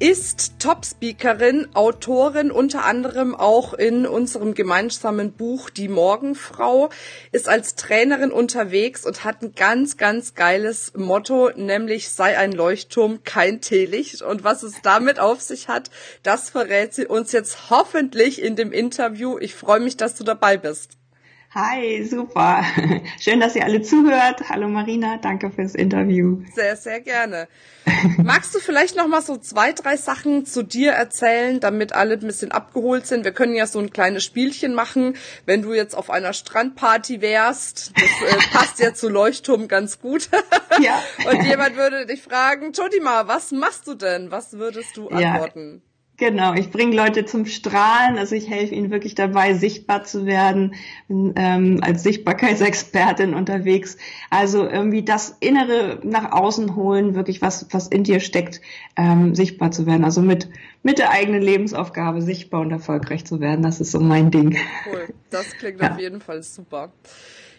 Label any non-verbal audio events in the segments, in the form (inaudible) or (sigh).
ist Top-Speakerin, Autorin, unter anderem auch in unserem gemeinsamen Buch Die Morgenfrau, ist als Trainerin unterwegs und hat ein ganz, ganz geiles Motto, nämlich sei ein Leuchtturm, kein Teelicht. Und was es damit auf sich hat, das verrät sie uns jetzt hoffentlich in dem Interview. Ich freue mich, dass du dabei bist. Hi, super. (laughs) Schön, dass ihr alle zuhört. Hallo Marina, danke fürs Interview. Sehr, sehr gerne. (laughs) Magst du vielleicht noch mal so zwei, drei Sachen zu dir erzählen, damit alle ein bisschen abgeholt sind? Wir können ja so ein kleines Spielchen machen, wenn du jetzt auf einer Strandparty wärst. Das äh, (laughs) passt ja zu Leuchtturm ganz gut. ja. Und jemand würde dich fragen, Chodima, was machst du denn? Was würdest du antworten? Ja. Genau, ich bringe Leute zum Strahlen, also ich helfe ihnen wirklich dabei, sichtbar zu werden, bin, ähm, als Sichtbarkeitsexpertin unterwegs. Also irgendwie das Innere nach außen holen, wirklich was, was in dir steckt, ähm, sichtbar zu werden. Also mit, mit der eigenen Lebensaufgabe sichtbar und erfolgreich zu werden, das ist so mein Ding. Cool, das klingt ja. auf jeden Fall super.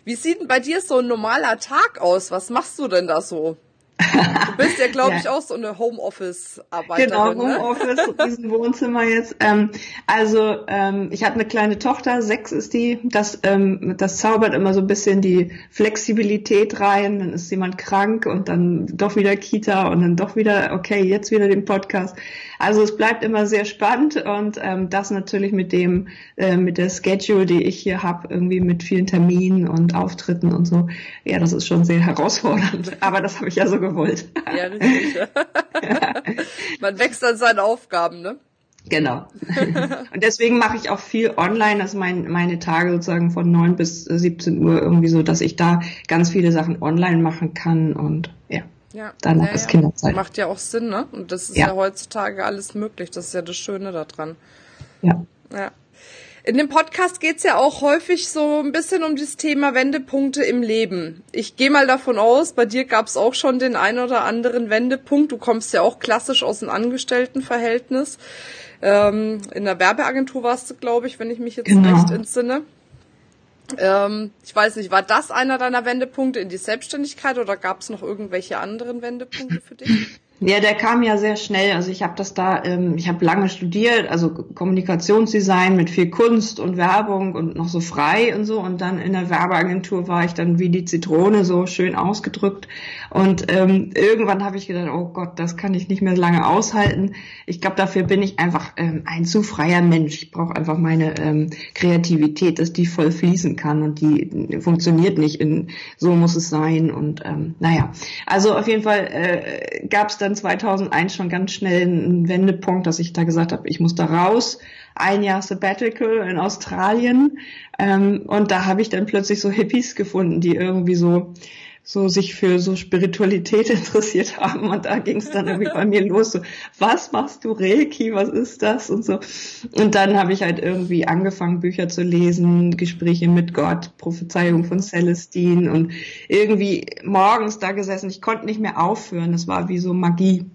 Wie sieht denn bei dir so ein normaler Tag aus? Was machst du denn da so? Du bist ja, glaube (laughs) ich, auch so eine Homeoffice-Arbeiterin. Genau, ne? Homeoffice, ne? diesen Wohnzimmer jetzt. Ähm, also ähm, ich habe eine kleine Tochter, sechs ist die. Das, ähm, das zaubert immer so ein bisschen die Flexibilität rein. Dann ist jemand krank und dann doch wieder Kita und dann doch wieder, okay, jetzt wieder den Podcast. Also es bleibt immer sehr spannend und ähm, das natürlich mit dem, äh, mit der Schedule, die ich hier habe, irgendwie mit vielen Terminen und Auftritten und so. Ja, das ist schon sehr herausfordernd. Aber das habe ich ja so gewollt. (laughs) Ja, richtig. (laughs) Man wächst an seinen Aufgaben, ne? Genau. (laughs) Und deswegen mache ich auch viel online, also mein, meine Tage sozusagen von 9 bis 17 Uhr irgendwie so, dass ich da ganz viele Sachen online machen kann und ja. Ja, danach ja, ist Kinderzeit. Macht ja auch Sinn, ne? Und das ist ja. ja heutzutage alles möglich. Das ist ja das Schöne daran. Ja. Ja. In dem Podcast geht's ja auch häufig so ein bisschen um das Thema Wendepunkte im Leben. Ich gehe mal davon aus, bei dir gab's auch schon den ein oder anderen Wendepunkt. Du kommst ja auch klassisch aus einem Angestelltenverhältnis. Ähm, in der Werbeagentur warst du, glaube ich, wenn ich mich jetzt genau. recht entsinne. Ähm, ich weiß nicht, war das einer deiner Wendepunkte in die Selbstständigkeit oder gab's noch irgendwelche anderen Wendepunkte für dich? Ja, der kam ja sehr schnell. Also ich habe das da, ähm, ich habe lange studiert, also Kommunikationsdesign mit viel Kunst und Werbung und noch so frei und so. Und dann in der Werbeagentur war ich dann wie die Zitrone so schön ausgedrückt. Und ähm, irgendwann habe ich gedacht, oh Gott, das kann ich nicht mehr lange aushalten. Ich glaube, dafür bin ich einfach ähm, ein zu freier Mensch. Ich brauche einfach meine ähm, Kreativität, dass die voll fließen kann und die funktioniert nicht in so muss es sein. Und ähm, naja, also auf jeden Fall äh, gab es dann dann 2001 schon ganz schnell einen Wendepunkt, dass ich da gesagt habe, ich muss da raus. Ein Jahr Sabbatical in Australien. Ähm, und da habe ich dann plötzlich so Hippies gefunden, die irgendwie so so sich für so Spiritualität (laughs) interessiert haben. Und da ging es dann irgendwie bei mir los so was machst du Reiki? Was ist das? Und so. Und dann habe ich halt irgendwie angefangen Bücher zu lesen Gespräche mit Gott Prophezeiung von Celestine und irgendwie morgens da gesessen. Ich konnte nicht mehr aufhören. Das war wie so Magie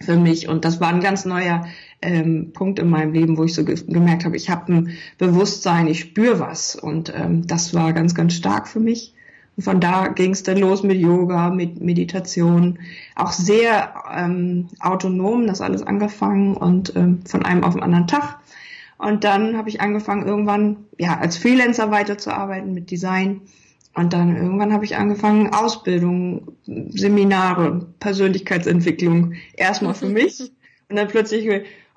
für mich. Und das war ein ganz neuer ähm, Punkt in meinem Leben, wo ich so ge gemerkt habe, ich habe ein Bewusstsein, ich spüre was. Und ähm, das war ganz, ganz stark für mich. Und von da ging es dann los mit Yoga, mit Meditation, auch sehr ähm, autonom, das alles angefangen und ähm, von einem auf den anderen Tag. Und dann habe ich angefangen, irgendwann ja als Freelancer weiterzuarbeiten mit Design. Und dann irgendwann habe ich angefangen, Ausbildung, Seminare, Persönlichkeitsentwicklung erstmal für (laughs) mich. Und dann plötzlich,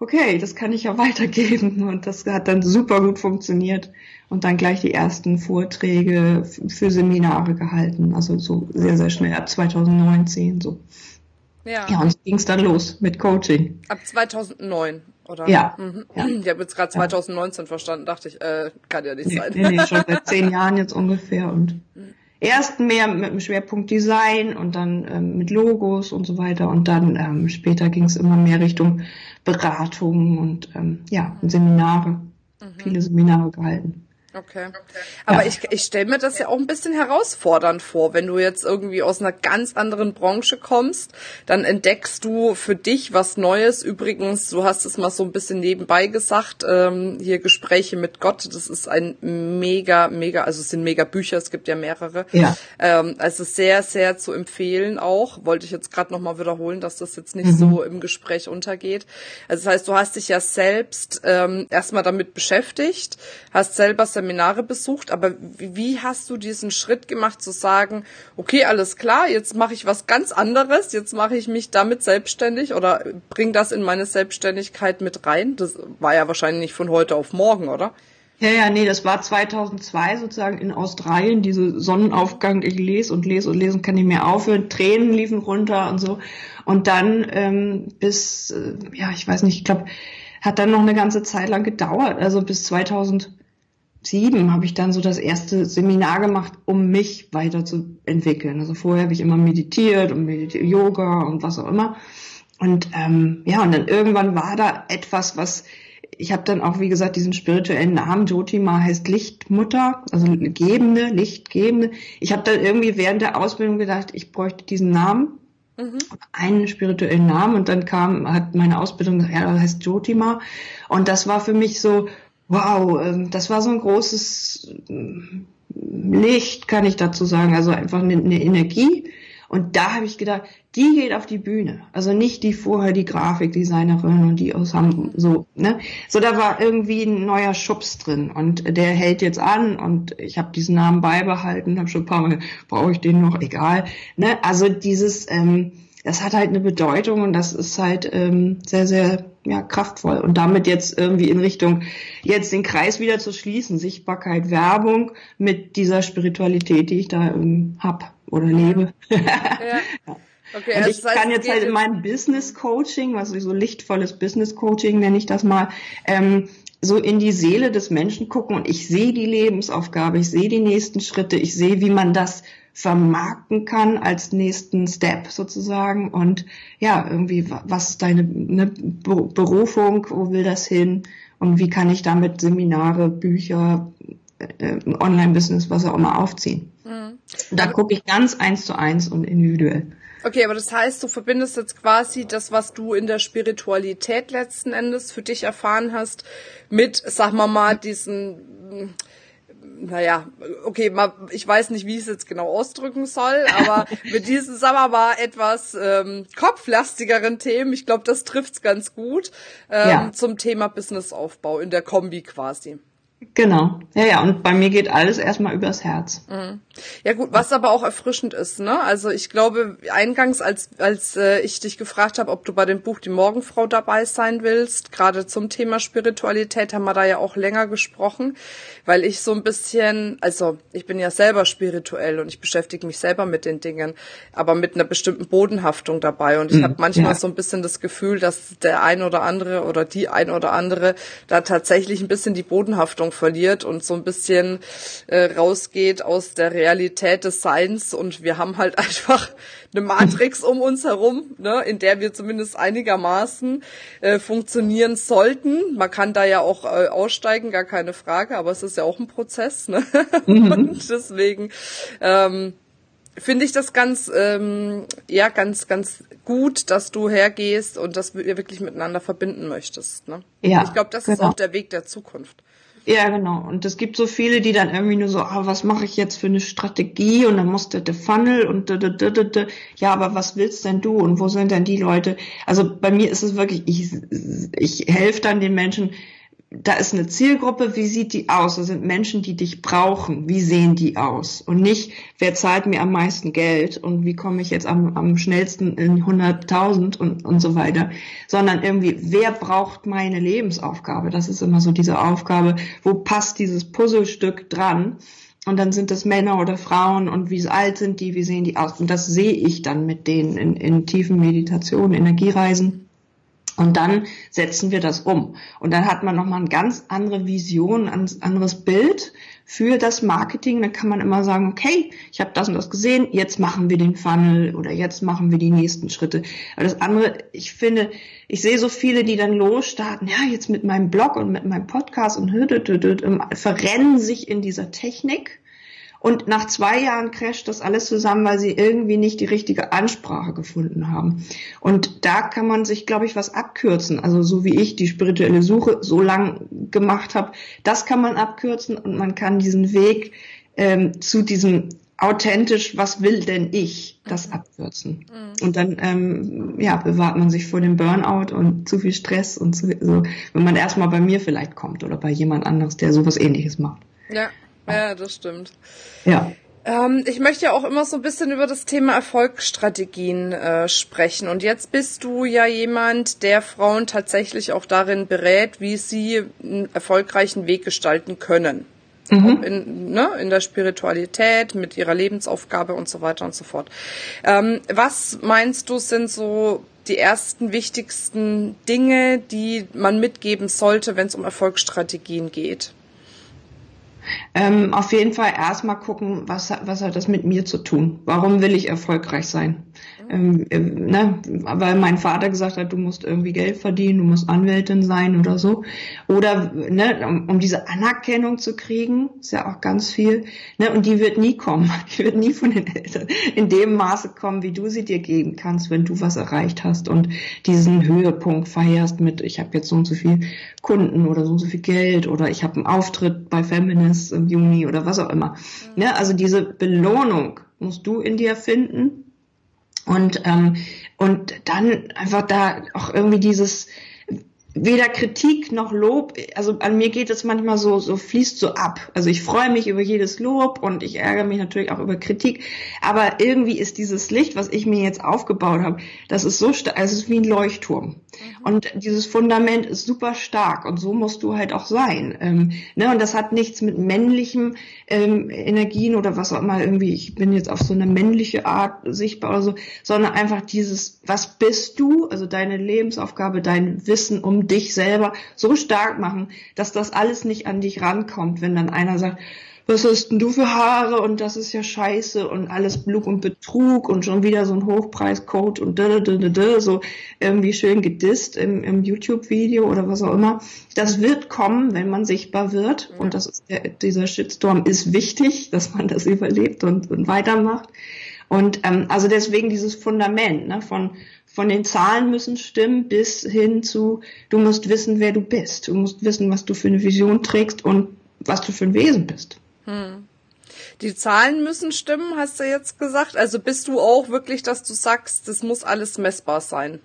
okay, das kann ich ja (laughs) weitergeben. Und das hat dann super gut funktioniert. Und dann gleich die ersten Vorträge für Seminare gehalten. Also so sehr, sehr schnell ab 2019 so. Ja. Ja, und so ging es dann los mit Coaching. Ab 2009, oder? Ja. Mhm. ja. Ich habe jetzt gerade 2019 ja. verstanden, dachte ich, äh, kann ja nicht nee, sein. Nee, nee, schon seit (laughs) zehn Jahren jetzt ungefähr und erst mehr mit dem Schwerpunkt Design und dann ähm, mit Logos und so weiter. Und dann ähm, später ging es immer mehr Richtung Beratung und ähm, ja, Seminare. Mhm. Viele Seminare gehalten. Okay. Aber ja. ich, ich stelle mir das ja auch ein bisschen herausfordernd vor, wenn du jetzt irgendwie aus einer ganz anderen Branche kommst, dann entdeckst du für dich was Neues. Übrigens, du hast es mal so ein bisschen nebenbei gesagt, ähm, hier Gespräche mit Gott, das ist ein mega, mega, also es sind mega Bücher, es gibt ja mehrere. Ja. Ähm, also sehr, sehr zu empfehlen auch. Wollte ich jetzt gerade nochmal wiederholen, dass das jetzt nicht mhm. so im Gespräch untergeht. Also das heißt, du hast dich ja selbst ähm, erstmal damit beschäftigt, hast selber Seminare besucht, aber wie hast du diesen Schritt gemacht zu sagen, okay, alles klar, jetzt mache ich was ganz anderes, jetzt mache ich mich damit selbstständig oder bring das in meine Selbstständigkeit mit rein? Das war ja wahrscheinlich nicht von heute auf morgen, oder? Ja, ja, nee, das war 2002 sozusagen in Australien, diese Sonnenaufgang, ich lese und lese und lesen kann ich mehr aufhören, Tränen liefen runter und so. Und dann ähm, bis, äh, ja, ich weiß nicht, ich glaube, hat dann noch eine ganze Zeit lang gedauert, also bis 2000 sieben habe ich dann so das erste Seminar gemacht, um mich weiterzuentwickeln. Also vorher habe ich immer meditiert und meditiert, Yoga und was auch immer. Und ähm, ja, und dann irgendwann war da etwas, was ich habe dann auch, wie gesagt, diesen spirituellen Namen, Jotima heißt Lichtmutter, also Gebende, Lichtgebende. Ich habe dann irgendwie während der Ausbildung gedacht, ich bräuchte diesen Namen, mhm. einen spirituellen Namen. Und dann kam, hat meine Ausbildung gesagt, ja, das heißt Jotima. Und das war für mich so, wow, ähm, das war so ein großes ähm, Licht, kann ich dazu sagen, also einfach eine, eine Energie. Und da habe ich gedacht, die geht auf die Bühne. Also nicht die vorher die Grafikdesignerin und die aus Hamburg, so, ne? So, da war irgendwie ein neuer Schubs drin und der hält jetzt an und ich habe diesen Namen beibehalten, habe schon ein paar Mal, brauche ich den noch, egal. Ne? Also dieses, ähm, das hat halt eine Bedeutung und das ist halt ähm, sehr, sehr ja, kraftvoll. Und damit jetzt irgendwie in Richtung, jetzt den Kreis wieder zu schließen, Sichtbarkeit, Werbung mit dieser Spiritualität, die ich da ähm, hab oder lebe. Ja. (laughs) ja. Okay, und also ich heißt, kann jetzt halt in meinem Business Coaching, was so lichtvolles Business Coaching nenne ich das mal, ähm, so in die Seele des Menschen gucken und ich sehe die Lebensaufgabe, ich sehe die nächsten Schritte, ich sehe, wie man das vermarkten kann als nächsten Step sozusagen und ja, irgendwie, was ist deine ne, Berufung, wo will das hin und wie kann ich damit Seminare, Bücher, äh, Online-Business, was auch immer aufziehen. Mhm. Da gucke ich ganz eins zu eins und individuell. Okay, aber das heißt, du verbindest jetzt quasi das, was du in der Spiritualität letzten Endes für dich erfahren hast, mit, sag mal mal, diesen naja, okay, mal, ich weiß nicht, wie ich es jetzt genau ausdrücken soll, aber (laughs) mit diesen, sagen wir mal, etwas ähm, kopflastigeren Themen, ich glaube, das trifft's ganz gut, ähm, ja. zum Thema Businessaufbau in der Kombi quasi. Genau. Ja, ja, und bei mir geht alles erstmal übers Herz. Mhm. Ja gut, was aber auch erfrischend ist, ne? Also ich glaube, eingangs, als, als äh, ich dich gefragt habe, ob du bei dem Buch Die Morgenfrau dabei sein willst, gerade zum Thema Spiritualität, haben wir da ja auch länger gesprochen, weil ich so ein bisschen, also ich bin ja selber spirituell und ich beschäftige mich selber mit den Dingen, aber mit einer bestimmten Bodenhaftung dabei. Und ich mhm, habe manchmal ja. so ein bisschen das Gefühl, dass der ein oder andere oder die ein oder andere da tatsächlich ein bisschen die Bodenhaftung verliert und so ein bisschen äh, rausgeht aus der Realität des Seins und wir haben halt (laughs) einfach eine Matrix um uns herum, ne, in der wir zumindest einigermaßen äh, funktionieren sollten. Man kann da ja auch äh, aussteigen, gar keine Frage, aber es ist ja auch ein Prozess, ne? (laughs) Mhm. Und deswegen ähm, finde ich das ganz, ähm, ja, ganz, ganz gut, dass du hergehst und dass wir wirklich miteinander verbinden möchtest. Ne? Ja, ich glaube, das genau. ist auch der Weg der Zukunft. Ja, genau. Und es gibt so viele, die dann irgendwie nur so, ah, was mache ich jetzt für eine Strategie? Und dann muss der, der Funnel und da, da, da, da, da. ja, aber was willst denn du? Und wo sind denn die Leute? Also bei mir ist es wirklich, ich, ich helfe dann den Menschen, da ist eine Zielgruppe, wie sieht die aus? Das sind Menschen, die dich brauchen. Wie sehen die aus? Und nicht, wer zahlt mir am meisten Geld und wie komme ich jetzt am, am schnellsten in 100.000 und, und so weiter, sondern irgendwie, wer braucht meine Lebensaufgabe? Das ist immer so diese Aufgabe, wo passt dieses Puzzlestück dran? Und dann sind das Männer oder Frauen und wie alt sind die, wie sehen die aus? Und das sehe ich dann mit denen in, in tiefen Meditationen, Energiereisen Und dann setzen wir das um. Und dann hat man nochmal eine ganz andere Vision, ein anderes Bild für das Marketing. Dann kann man immer sagen, okay, ich habe das und das gesehen, jetzt machen wir den Funnel oder jetzt machen wir die nächsten Schritte. Aber das andere, ich finde, ich sehe so viele, die dann losstarten, ja, jetzt mit meinem Blog und mit meinem Podcast und verrennen sich in dieser Technik und nach zwei Jahren crasht das alles zusammen, weil sie irgendwie nicht die richtige Ansprache gefunden haben. Und da kann man sich, glaube ich, was abkürzen. Also so wie ich die spirituelle Suche so lang gemacht habe, das kann man abkürzen und man kann diesen Weg ähm, zu diesem authentisch, was will denn ich, das mhm. abkürzen. Mhm. Und dann ähm, ja, bewahrt man sich vor dem Burnout und zu viel Stress und so, wenn man erstmal bei mir vielleicht kommt oder bei jemand anderes, der sowas ähnliches macht. Ja, ja, das stimmt. Ja. Ähm, ich möchte ja auch immer so ein bisschen über das Thema Erfolgsstrategien äh, sprechen. Und jetzt bist du ja jemand, der Frauen tatsächlich auch darin berät, wie sie einen erfolgreichen Weg gestalten können. Mhm. In, ne, in der Spiritualität, mit ihrer Lebensaufgabe und so weiter und so fort. Ähm, was meinst du, sind so die ersten wichtigsten Dinge, die man mitgeben sollte, wenn es um Erfolgsstrategien geht? Ähm, auf jeden Fall erstmal gucken, was, was hat das mit mir zu tun? Warum will ich erfolgreich sein? Ähm, äh, ne, weil mein Vater gesagt hat, du musst irgendwie Geld verdienen, du musst Anwältin sein oder so. Oder ne, um, um diese Anerkennung zu kriegen, ist ja auch ganz viel. Ne, und die wird nie kommen. (laughs) Die wird nie von den Eltern in dem Maße kommen, wie du sie dir geben kannst, wenn du was erreicht hast und diesen Höhepunkt feierst mit, ich habe jetzt so und so viel Kunden oder so und so viel Geld oder ich habe einen Auftritt bei Feminist im Juni oder was auch immer. Ne, also diese Belohnung musst du in dir finden und, ähm, und dann einfach da auch irgendwie dieses, weder Kritik noch Lob, also an mir geht es manchmal so, so fließt so ab. Also ich freue mich über jedes Lob und ich ärgere mich natürlich auch über Kritik, aber irgendwie ist dieses Licht, was ich mir jetzt aufgebaut habe, das ist so stark, also es ist wie ein Leuchtturm. Mhm. Und dieses Fundament ist super stark und so musst du halt auch sein. Ähm, ne? Und das hat nichts mit männlichem ähm, Energien oder was auch immer irgendwie, ich bin jetzt auf so eine männliche Art sichtbar oder so, sondern einfach dieses, was bist du, also deine Lebensaufgabe, dein Wissen um dich selber so stark machen, dass das alles nicht an dich rankommt, wenn dann einer sagt, was hast denn du für Haare und das ist ja scheiße und alles Blug und Betrug und schon wieder so ein Hochpreiscode und da, da, da, da, so irgendwie schön gedisst im, im YouTube-Video oder was auch immer. Das wird kommen, wenn man sichtbar wird und das ist der, dieser Shitstorm ist wichtig, (laughs) dass man das überlebt und, und weitermacht. Und ähm, also deswegen dieses Fundament ne, von von den Zahlen müssen stimmen bis hin zu, du musst wissen, wer du bist. Du musst wissen, was du für eine Vision trägst und was du für ein Wesen bist. Hm. Die Zahlen müssen stimmen, hast du jetzt gesagt. Also bist du auch wirklich, dass du sagst, das muss alles messbar sein?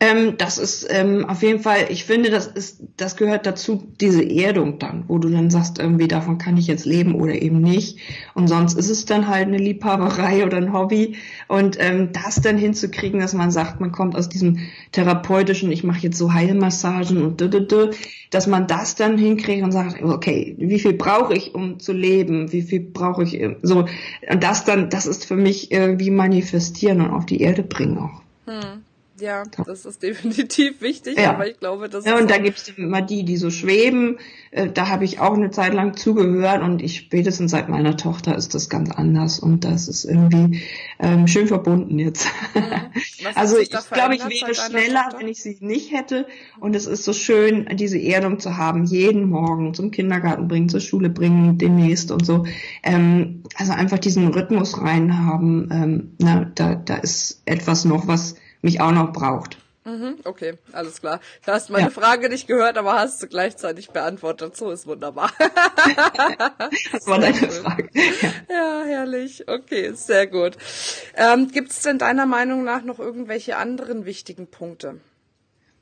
Ähm, das ist ähm, auf jeden Fall, ich finde, das ist, das gehört dazu, diese Erdung dann, wo du dann sagst, irgendwie davon kann ich jetzt leben oder eben nicht. Und sonst ist es dann halt eine Liebhaberei (laughs) oder ein Hobby. Und ähm, das dann hinzukriegen, dass man sagt, man kommt aus diesem therapeutischen, ich mache jetzt so Heilmassagen und d -d -d, dass man das dann hinkriegt und sagt, okay, wie viel brauche ich, um zu leben? Wie viel brauche ich äh, so? Und das dann, das ist für mich irgendwie manifestieren und auf die Erde bringen auch. Hm. Ja, das ist definitiv wichtig, ja. aber ich glaube, das ja, ist. und da gibt's immer die, die so schweben. Äh, da habe ich auch eine Zeit lang zugehört und ich spätestens seit meiner Tochter ist das ganz anders und das ist irgendwie ähm, schön verbunden jetzt. Mhm. (laughs) also ich glaube, ich wäre schneller, wenn ich sie nicht hätte. Und es ist so schön, diese Erdung zu haben, jeden Morgen zum Kindergarten bringen, zur Schule bringen, demnächst und so. Ähm, also einfach diesen Rhythmus rein haben. Ähm, na, da, da ist etwas noch, was mich auch noch braucht. Mhm, okay, alles klar. Du hast meine ja. Frage nicht gehört, aber hast du gleichzeitig beantwortet. So ist wunderbar. (laughs) das war deine Frage. Ja. ja, herrlich. Okay, sehr gut. Ähm, Gibt es denn deiner Meinung nach noch irgendwelche anderen wichtigen Punkte?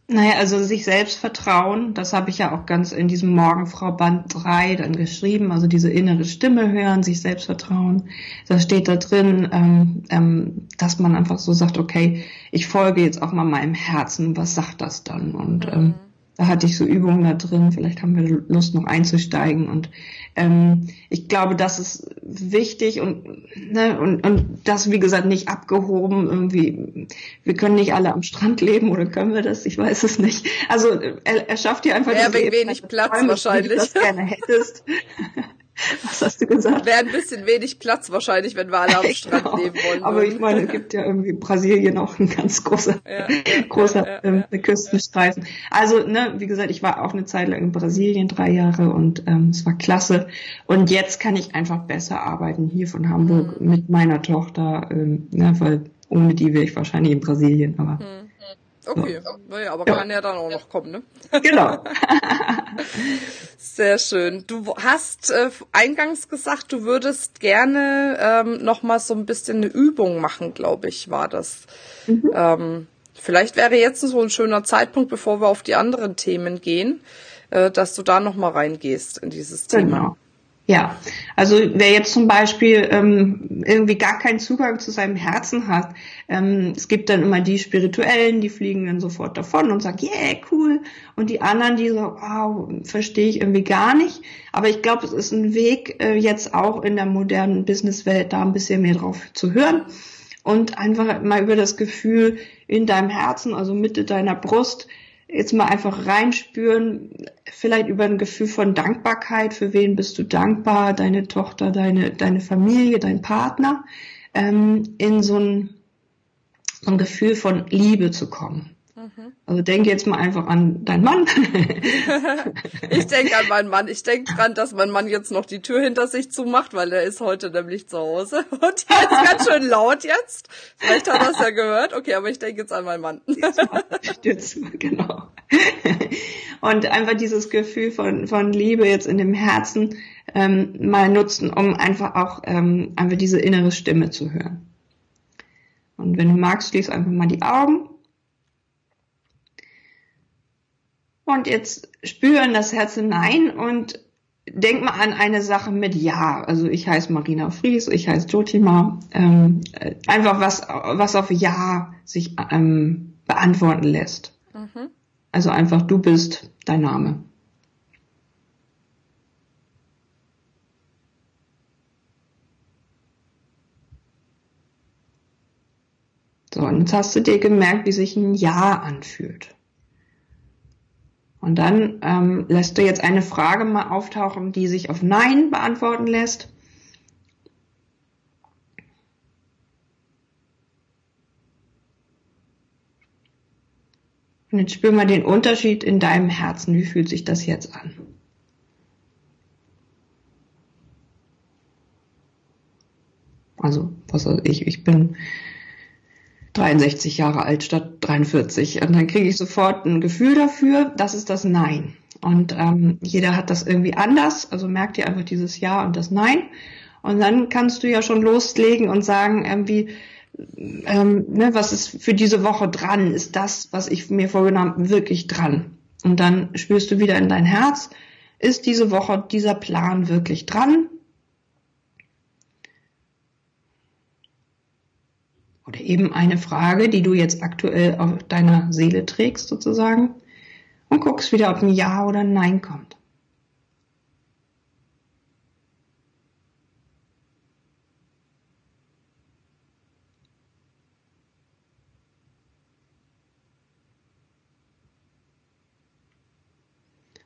Naja, also sich selbst vertrauen, das habe ich ja auch ganz in diesem Morgenfrau Band 3 dann geschrieben, also diese innere Stimme hören, sich selbst vertrauen. Da steht da drin, ähm, ähm, dass man einfach so sagt, okay, ich folge jetzt auch mal meinem Herzen, was sagt das dann? Und ähm, da hatte ich so Übungen da drin. Vielleicht haben wir Lust, noch einzusteigen. Und ähm, ich glaube, das ist wichtig und, ne, und, und das, wie gesagt, nicht abgehoben. Irgendwie, wir können nicht alle am Strand leben oder können wir das? Ich weiß es nicht. Also er, er schafft dir einfach ja, wegen wenig Platz wahrscheinlich. Wie du das gerne hättest. (laughs) (laughs) Was hast du gesagt? Wäre ein bisschen wenig Platz wahrscheinlich, wenn wir alle am (laughs) Strand genau. leben wollen. Aber ich meine, es gibt ja irgendwie Brasilien auch ein ganz großer, ja, (laughs) großer ja, ähm, Küstenstreifen. Also, ne, wie gesagt, ich war auch eine Zeit lang in Brasilien, drei Jahre und ähm, es war klasse. Und jetzt kann ich einfach besser arbeiten hier von Hamburg mhm. mit meiner Tochter, ähm, ne, weil ohne die wäre ich wahrscheinlich in Brasilien, aber. Mhm. Okay, naja, aber ja. kann ja dann auch noch kommen, ne? Genau. (laughs) Sehr schön. Du hast äh, eingangs gesagt, du würdest gerne ähm, noch mal so ein bisschen eine Übung machen, glaube ich, war das. Mhm. Ähm, vielleicht wäre jetzt so ein schöner Zeitpunkt, bevor wir auf die anderen Themen gehen, äh, dass du da noch mal reingehst in dieses Thema. Genau. Ja, also wer jetzt zum Beispiel ähm, irgendwie gar keinen Zugang zu seinem Herzen hat, ähm, es gibt dann immer die Spirituellen, die fliegen dann sofort davon und sagen, yeah, cool. Und die anderen, die so, wow, verstehe ich irgendwie gar nicht. Aber ich glaube, es ist ein Weg, äh, jetzt auch in der modernen Businesswelt da ein bisschen mehr drauf zu hören und einfach mal über das Gefühl in deinem Herzen, also Mitte deiner Brust, jetzt mal einfach reinspüren, vielleicht über ein Gefühl von Dankbarkeit, für wen bist du dankbar, deine Tochter, deine, deine Familie, dein Partner, ähm, in so ein, so ein Gefühl von Liebe zu kommen. Mhm. Also denke jetzt mal einfach an deinen Mann. (laughs) ich denke an meinen Mann. Ich denke dran, dass mein Mann jetzt noch die Tür hinter sich zumacht, weil er ist heute nämlich zu Hause. (laughs) Und hier ist ganz schön laut jetzt. Vielleicht hat er es ja gehört. Okay, aber ich denke jetzt an meinen Mann. Stürzt, genau. Und einfach dieses Gefühl von, von Liebe jetzt in dem Herzen ähm, mal nutzen, um einfach auch ähm, einfach diese innere Stimme zu hören. Und wenn du magst, schließ einfach mal die Augen Und jetzt spüren das Herz hinein und denk mal an eine Sache mit Ja. Also ich heiße Marina Fries, ich heiße Jotima. Ähm, einfach was, was auf Ja sich ähm, beantworten lässt. Mhm. Also einfach du bist dein Name. So, und jetzt hast du dir gemerkt, wie sich ein Ja anfühlt. Und dann ähm, lässt du jetzt eine Frage mal auftauchen, die sich auf Nein beantworten lässt. Und jetzt spür mal den Unterschied in deinem Herzen. Wie fühlt sich das jetzt an? Also, was weiß ich, ich bin 63 Jahre alt statt 43. Und dann kriege ich sofort ein Gefühl dafür, das ist das Nein. Und ähm, jeder hat das irgendwie anders, also merkt ihr einfach dieses Ja und das Nein. Und dann kannst du ja schon loslegen und sagen, irgendwie, ähm, ne, was ist für diese Woche dran? Ist das, was ich mir vorgenommen habe, wirklich dran? Und dann spürst du wieder in dein Herz, ist diese Woche dieser Plan wirklich dran? Oder eben eine Frage, die du jetzt aktuell auf deiner Seele trägst sozusagen und guckst wieder, ob ein Ja oder ein Nein kommt.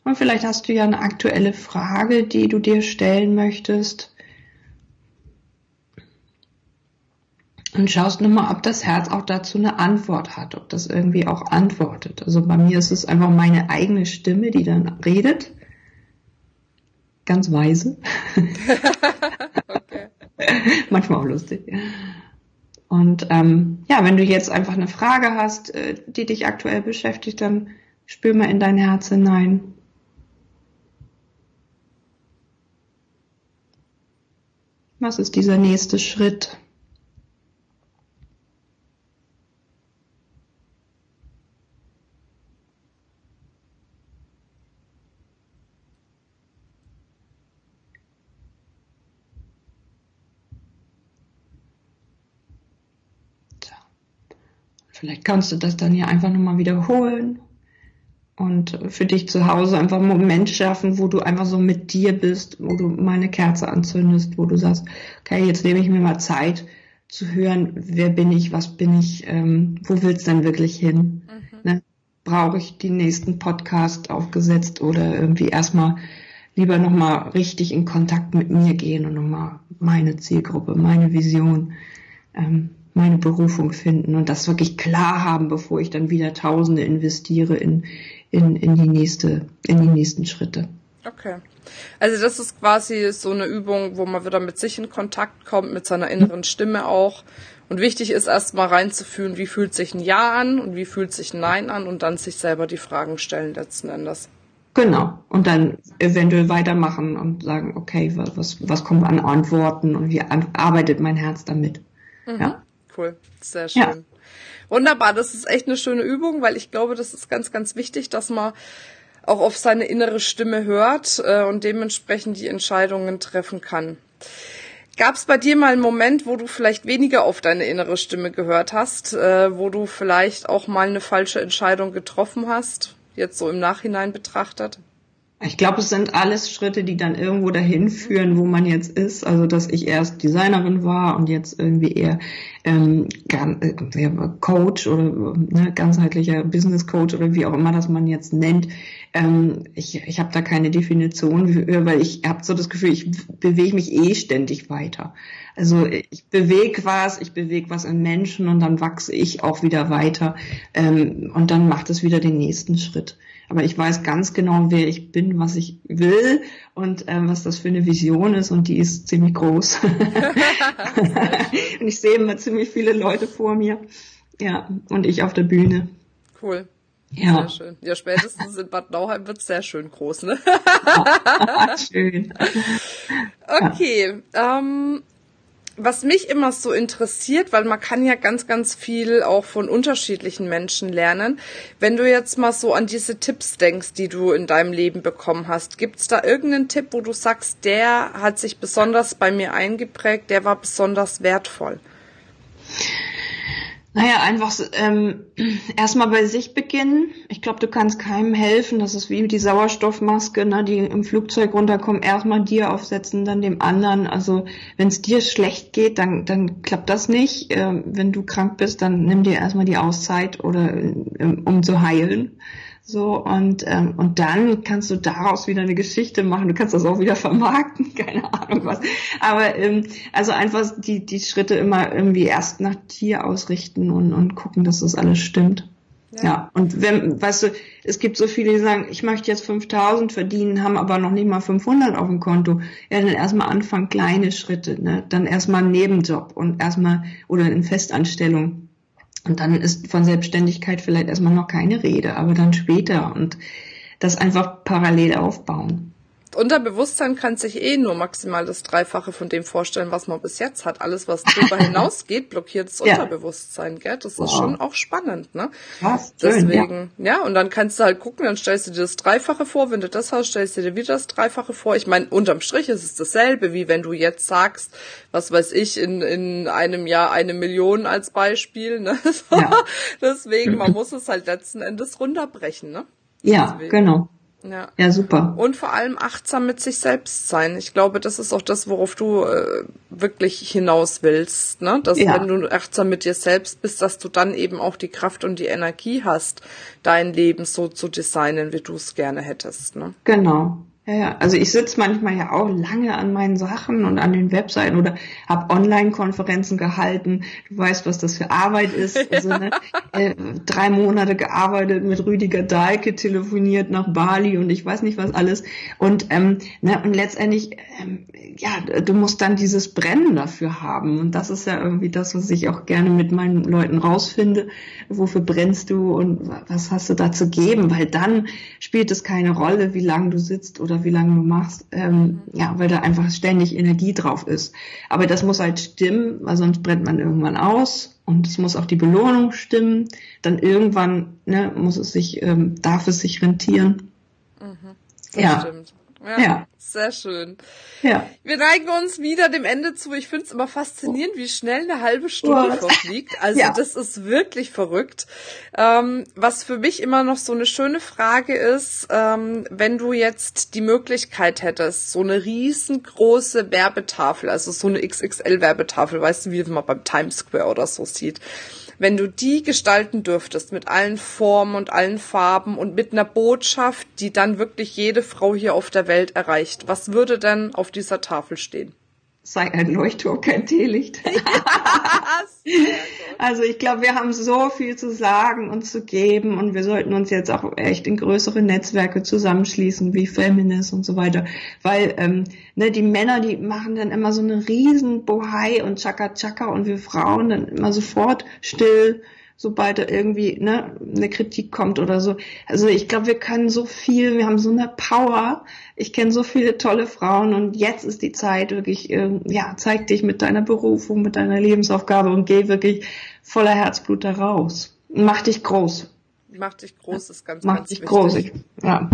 Und vielleicht hast du ja eine aktuelle Frage, die du dir stellen möchtest und schaust nur mal, ob das Herz auch dazu eine Antwort hat, ob das irgendwie auch antwortet. Also bei mir ist es einfach meine eigene Stimme, die dann redet. Ganz weise. (laughs) okay. (laughs) Manchmal auch lustig. Und ähm, ja, wenn du jetzt einfach eine Frage hast, äh, die dich aktuell beschäftigt, dann spür mal in dein Herz hinein. Was ist dieser nächste Schritt? Vielleicht kannst du das dann ja einfach nochmal wiederholen und für dich zu Hause einfach einen Moment schaffen, wo du einfach so mit dir bist, wo du mal eine Kerze anzündest, wo du sagst, okay, jetzt nehme ich mir mal Zeit zu hören, wer bin ich, was bin ich, ähm, wo will's denn wirklich hin? Mhm. Ne? Brauche ich den nächsten Podcast aufgesetzt oder irgendwie erstmal lieber nochmal richtig in Kontakt mit mir gehen und nochmal meine Zielgruppe, meine Vision ähm, meine Berufung finden und das wirklich klar haben, bevor ich dann wieder Tausende investiere in, in, in die nächste, in die nächsten Schritte. Okay. Also das ist quasi so eine Übung, wo man wieder mit sich in Kontakt kommt, mit seiner inneren Stimme auch. Und wichtig ist erstmal reinzufühlen, wie fühlt sich ein Ja an und wie fühlt sich ein Nein an und dann sich selber die Fragen stellen letzten Endes. Genau. Und dann eventuell weitermachen und sagen, okay, was, was kommt an Antworten und wie arbeitet mein Herz damit? Mhm. Ja. Cool. Sehr schön. Ja. Wunderbar. Das ist echt eine schöne Übung, weil ich glaube, das ist ganz, ganz wichtig, dass man auch auf seine innere Stimme hört äh, und dementsprechend die Entscheidungen treffen kann. Gab es bei dir mal einen Moment, wo du vielleicht weniger auf deine innere Stimme gehört hast, äh, wo du vielleicht auch mal eine falsche Entscheidung getroffen hast, jetzt so im Nachhinein betrachtet? Ich glaube, es sind alles Schritte, die dann irgendwo dahin führen, wo man jetzt ist. Also, dass ich erst Designerin war und jetzt irgendwie eher ähm, äh, Coach oder ne, ganzheitlicher Business Coach oder wie auch immer das man jetzt nennt. Ähm, ich ich habe da keine Definition, weil ich habe so das Gefühl, ich bewege mich eh ständig weiter. Also ich bewege was, ich bewege was in Menschen und dann wachse ich auch wieder weiter ähm, und dann macht es wieder den nächsten Schritt aber ich weiß ganz genau, wer ich bin, was ich will und ähm, was das für eine Vision ist und die ist ziemlich groß. (laughs) und ich sehe immer ziemlich viele Leute vor mir. Ja, und ich auf der Bühne. Cool. Ja. Sehr schön. Ja, spätestens in Bad Nauheim wird sehr schön groß, ne? (laughs) schön. (laughs) Okay. Ähm, was mich immer so interessiert, weil man kann ja ganz, ganz viel auch von unterschiedlichen Menschen lernen. Wenn du jetzt mal so an diese Tipps denkst, die du in deinem Leben bekommen hast, gibt's da irgendeinen Tipp, wo du sagst, der hat sich besonders bei mir eingeprägt, der war besonders wertvoll? Naja, einfach ähm, erstmal bei sich beginnen. Ich glaube, du kannst keinem helfen. Das ist wie die Sauerstoffmaske, ne, die im Flugzeug runterkommen. Erstmal dir aufsetzen, dann dem anderen. Also wenn es dir schlecht geht, dann, dann klappt das nicht. Ähm, wenn du krank bist, dann nimm dir erstmal die Auszeit oder ähm, um zu heilen. So, und, ähm, und dann kannst du daraus wieder eine Geschichte machen. Du kannst das auch wieder vermarkten, (laughs) keine Ahnung was. Aber ähm, also einfach die, die Schritte immer irgendwie erst nach dir ausrichten und, und gucken, dass das alles stimmt. Ja. ja. und wenn, weißt du, es gibt so viele, die sagen, ich möchte jetzt 5000 verdienen, haben aber noch nicht mal 500 auf dem Konto. Ja, dann erstmal anfangen, kleine Schritte, ne? Dann erstmal einen Nebenjob und erstmal, oder in Festanstellung und dann ist von Selbstständigkeit vielleicht erstmal noch keine Rede, aber dann später und das einfach parallel aufbauen. Unterbewusstsein kann sich eh nur maximal das Dreifache von dem vorstellen, was man bis jetzt hat. Alles, was darüber (laughs) hinausgeht, blockiert das ja. Unterbewusstsein, gell? Das wow. ist schon auch spannend, ne? Was? Deswegen, ja. ja, und dann kannst du halt gucken, dann stellst du dir das Dreifache vor, wenn du das hast, stellst du dir wieder das Dreifache vor. Ich meine, unterm Strich ist es dasselbe, wie wenn du jetzt sagst, was weiß ich, in, in einem Jahr eine Million als Beispiel, ne? (laughs) Ja. Deswegen, man muss es halt letzten Endes runterbrechen, ne? Ja, Deswegen. genau. Ja. ja, super. Und vor allem achtsam mit sich selbst sein. Ich glaube, das ist auch das, worauf du äh, wirklich hinaus willst. Ne? Dass ja. wenn du achtsam mit dir selbst bist, dass du dann eben auch die Kraft und die Energie hast, dein Leben so zu designen, wie du es gerne hättest. Ne? Genau. Ja, ja. Also ich sitze manchmal ja auch lange an meinen Sachen und an den Webseiten oder habe Online-Konferenzen gehalten. Du weißt, was das für Arbeit ist. Also, ne, (laughs) äh, drei Monate gearbeitet mit Rüdiger Dahlke, telefoniert nach Bali und ich weiß nicht was alles. Und, ähm, ne, und letztendlich, ähm, ja, du musst dann dieses Brennen dafür haben. Und das ist ja irgendwie das, was ich auch gerne mit meinen Leuten rausfinde. Wofür brennst du und was hast du da zu geben? Weil dann spielt es keine Rolle, wie lange du sitzt oder wie lange du machst, ähm, ja, weil da einfach ständig Energie drauf ist. Aber das muss halt stimmen, weil sonst brennt man irgendwann aus und es muss auch die Belohnung stimmen. Dann irgendwann ne, muss es sich, ähm, darf es sich rentieren. Mhm, ja. Stimmt. Ja, ja. Sehr schön. Ja. Wir neigen uns wieder dem Ende zu. Ich finde es immer faszinierend, wie schnell eine halbe Stunde verfliegt. (laughs) Also ja. das ist wirklich verrückt. Ähm, was für mich immer noch so eine schöne Frage ist, ähm, wenn du jetzt die Möglichkeit hättest, so eine riesengroße Werbetafel, also so eine XXL-Werbetafel, weißt du, wie man beim Times Square oder so sieht, wenn du die gestalten dürftest mit allen Formen und allen Farben und mit einer Botschaft, die dann wirklich jede Frau hier auf der Welt erreicht, was würde denn auf dieser Tafel stehen? Sei ein Leuchtturm, kein Teelicht. (laughs) also ich glaube, wir haben so viel zu sagen und zu geben und wir sollten uns jetzt auch echt in größere Netzwerke zusammenschließen, wie Feminist und so weiter. Weil ähm, ne, die Männer, die machen dann immer so eine riesen Bohai und Chaka Chaka und wir Frauen dann immer sofort still sobald da irgendwie ne, eine Kritik kommt oder so. Also ich glaube, wir können so viel, wir haben so eine Power. Ich kenne so viele tolle Frauen und jetzt ist die Zeit wirklich, äh, ja, zeig dich mit deiner Berufung, mit deiner Lebensaufgabe und geh wirklich voller Herzblut da raus. Mach dich groß. Mach dich groß ist ganz, Mach ganz dich wichtig. groß, ich, ja.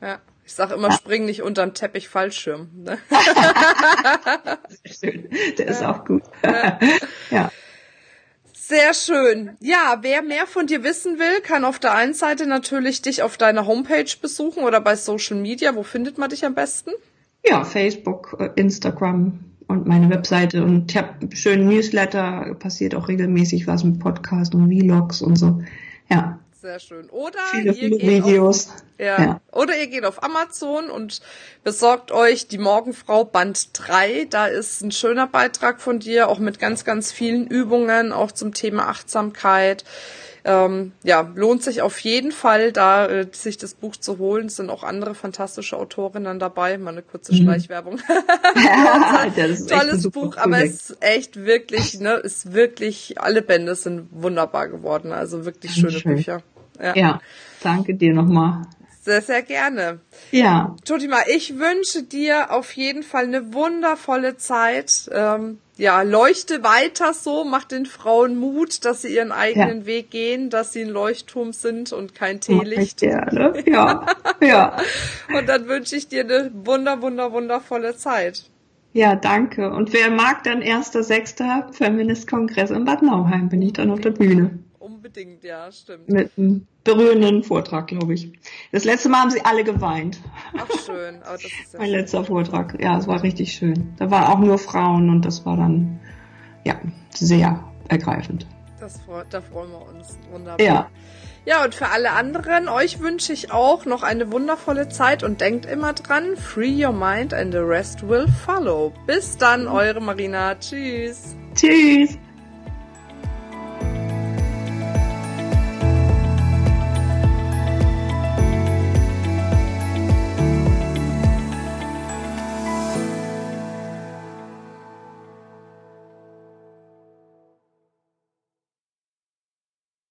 Ja. Ich sage immer, ja. spring nicht unterm Teppich Fallschirm. Ne? (laughs) Sehr schön. Der ist auch gut. ja. (laughs) Sehr schön. Ja, wer mehr von dir wissen will, kann auf der einen Seite natürlich dich auf deiner Homepage besuchen oder bei Social Media. Wo findet man dich am besten? Ja, Facebook, äh, Instagram und meine Webseite. Und ich habe schönen Newsletter, passiert auch regelmäßig was mit Podcast und Vlogs und so. Ja. Sehr schön. Oder viele, viele Videos. Auf, ja. ja. Oder ihr geht auf Amazon und besorgt euch die Morgenfrau Band 3. Da ist ein schöner Beitrag von dir, auch mit ganz, ganz vielen Übungen, auch zum Thema Achtsamkeit. Ähm, ja, lohnt sich auf jeden Fall, da äh, sich das Buch zu holen. Es sind auch andere fantastische Autorinnen dabei. Mal eine kurze mhm. Schleichwerbung. (laughs) (laughs) ja, Tolles Buch, Projekt. aber es ist echt wirklich, ne, ist wirklich, alle Bände sind wunderbar geworden. Also wirklich schöne Schön. Bücher. Ja. ja, danke dir nochmal. Sehr, sehr gerne. Ja. Tutima, ich wünsche dir auf jeden Fall eine wundervolle Zeit. Ähm, ja, leuchte weiter so, mach den Frauen Mut, dass sie ihren eigenen ja. Weg gehen, dass sie ein Leuchtturm sind und kein Teelicht. Gerne. Ja, ja. (laughs) und dann wünsche ich dir eine wunder, wunder, wundervolle Zeit. Ja, danke. Und wer mag dann 1.6. Feminist-Kongress in Bad Nauheim, bin ich dann auf der Bühne. Unbedingt, ja, stimmt. Mit einem berührenden Vortrag, glaube ich. Das letzte Mal haben sie alle geweint. Ach, schön. Aber das ist ja mein schön. letzter Vortrag. Ja, es war richtig schön. Da waren auch nur Frauen und das war dann, ja, sehr ergreifend. Das, da freuen wir uns. Wunderbar. Ja. Ja, und für alle anderen, euch wünsche ich auch noch eine wundervolle Zeit und denkt immer dran, free your mind and the rest will follow. Bis dann, eure Marina. Tschüss. Tschüss.